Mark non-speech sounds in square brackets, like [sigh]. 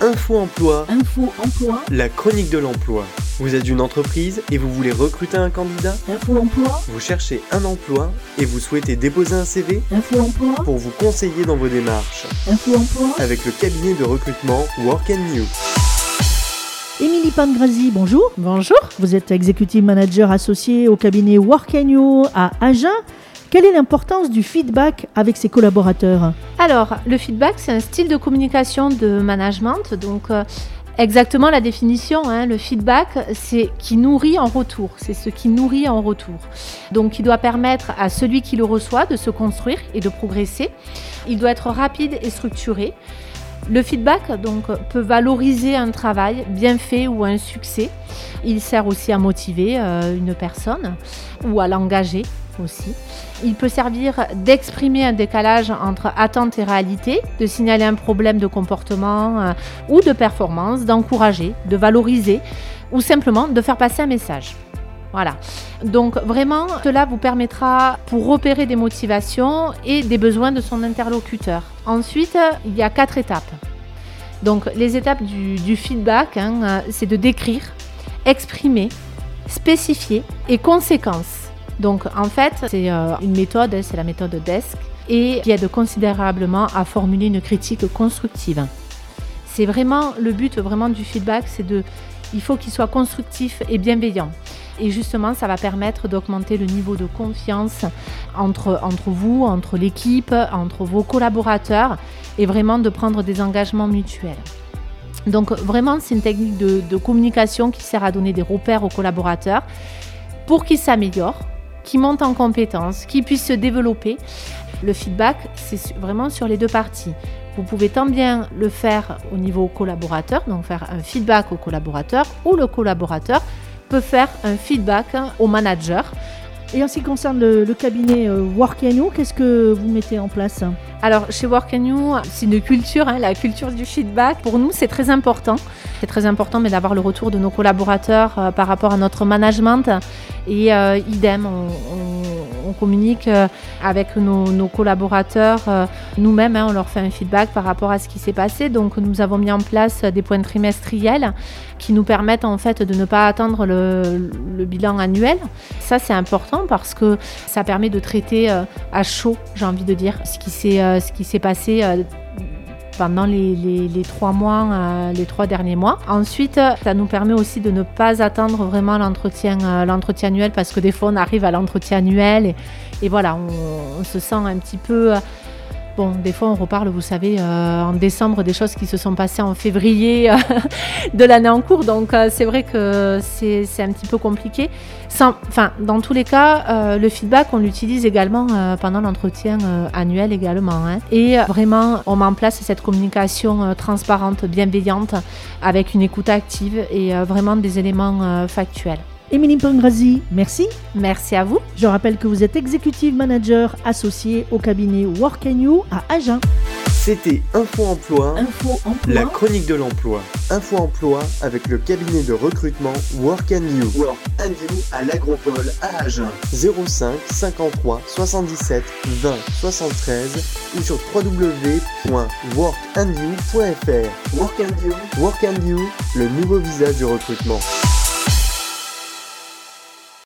Info Emploi, Info Emploi, la chronique de l'emploi. Vous êtes une entreprise et vous voulez recruter un candidat Info Emploi, Vous cherchez un emploi et vous souhaitez déposer un CV Info Emploi, pour vous conseiller dans vos démarches Info Emploi. avec le cabinet de recrutement Work and New. Émilie Pangrazi, bonjour. Bonjour. Vous êtes executive manager associé au cabinet Work You à Agen. Quelle est l'importance du feedback avec ses collaborateurs Alors, le feedback, c'est un style de communication de management. Donc, euh, exactement la définition, hein, le feedback, c'est qui nourrit en retour. C'est ce qui nourrit en retour. Donc, il doit permettre à celui qui le reçoit de se construire et de progresser. Il doit être rapide et structuré. Le feedback donc, peut valoriser un travail bien fait ou un succès. Il sert aussi à motiver euh, une personne ou à l'engager aussi. Il peut servir d'exprimer un décalage entre attente et réalité, de signaler un problème de comportement euh, ou de performance, d'encourager, de valoriser ou simplement de faire passer un message. Voilà. Donc vraiment, cela vous permettra pour repérer des motivations et des besoins de son interlocuteur. Ensuite, il y a quatre étapes. Donc les étapes du, feedback, hein, euh, c'est de décrire, exprimer, spécifier et conséquence. Donc en fait, c'est euh, une méthode, c'est la méthode DESC, et qui aide considérablement à formuler une critique constructive. C'est vraiment le but vraiment du feedback, c'est de, il faut qu'il soit constructif et bienveillant. Et justement, ça va permettre d'augmenter le niveau de confiance entre, entre vous, entre l'équipe, entre vos collaborateurs et vraiment de prendre des engagements mutuels. Donc vraiment, c'est une technique de, de, communication qui sert à donner des repères aux collaborateurs pour qu'ils s'améliorent, qu'ils montent en compétences, qu'ils puissent se développer. Le feedback, c'est vraiment sur les deux parties. Vous pouvez tant bien le faire au niveau collaborateur, donc faire un feedback au collaborateur, ou le collaborateur peut faire un feedback au manager. Et en ce qui concerne le, cabinet euh, Work qu'est-ce que vous mettez en place? Alors, chez Work You, c'est une culture, hein, la culture du feedback. Pour nous, c'est très important. C'est très important mais d'avoir le retour de nos collaborateurs euh, par rapport à notre management. Et euh, idem, on, communique avec nos, collaborateurs nous-mêmes. Hein, on leur fait un feedback par rapport à ce qui s'est passé. Donc, nous avons mis en place des points trimestriels qui nous permettent en fait de ne pas attendre le, bilan annuel. Ça, c'est important parce que ça permet de traiter euh, à chaud, j'ai envie de dire, ce qui s'est euh, ce qui s'est passé euh, pendant les, trois mois, les trois derniers mois. Ensuite, ça nous permet aussi de ne pas attendre vraiment l'entretien, l'entretien annuel parce que des fois on arrive à l'entretien annuel et, voilà, on, se sent un petit peu Bon, des fois, on reparle, vous savez, euh, en décembre des choses qui se sont passées en février euh, [laughs] de l'année en cours. Donc, euh, c'est vrai que c'est un petit peu compliqué. enfin, dans tous les cas, le feedback, on l'utilise également pendant l'entretien annuel également. Hein. Et vraiment, on met en place cette communication transparente, bienveillante, avec une écoute active et vraiment des éléments factuels. Émilie Pangrazi, merci. Merci à vous. Je rappelle que vous êtes executive manager associé au cabinet Work You à Agen. C'était Info Emploi, Info Emploi, la chronique de l'emploi. Info Emploi avec le cabinet de recrutement Work and You. Work and You à l'Agropole à Agen. 05 53 77 20 73 ou sur www.workandyou.fr. Work and You, Work and You, le nouveau visage du recrutement.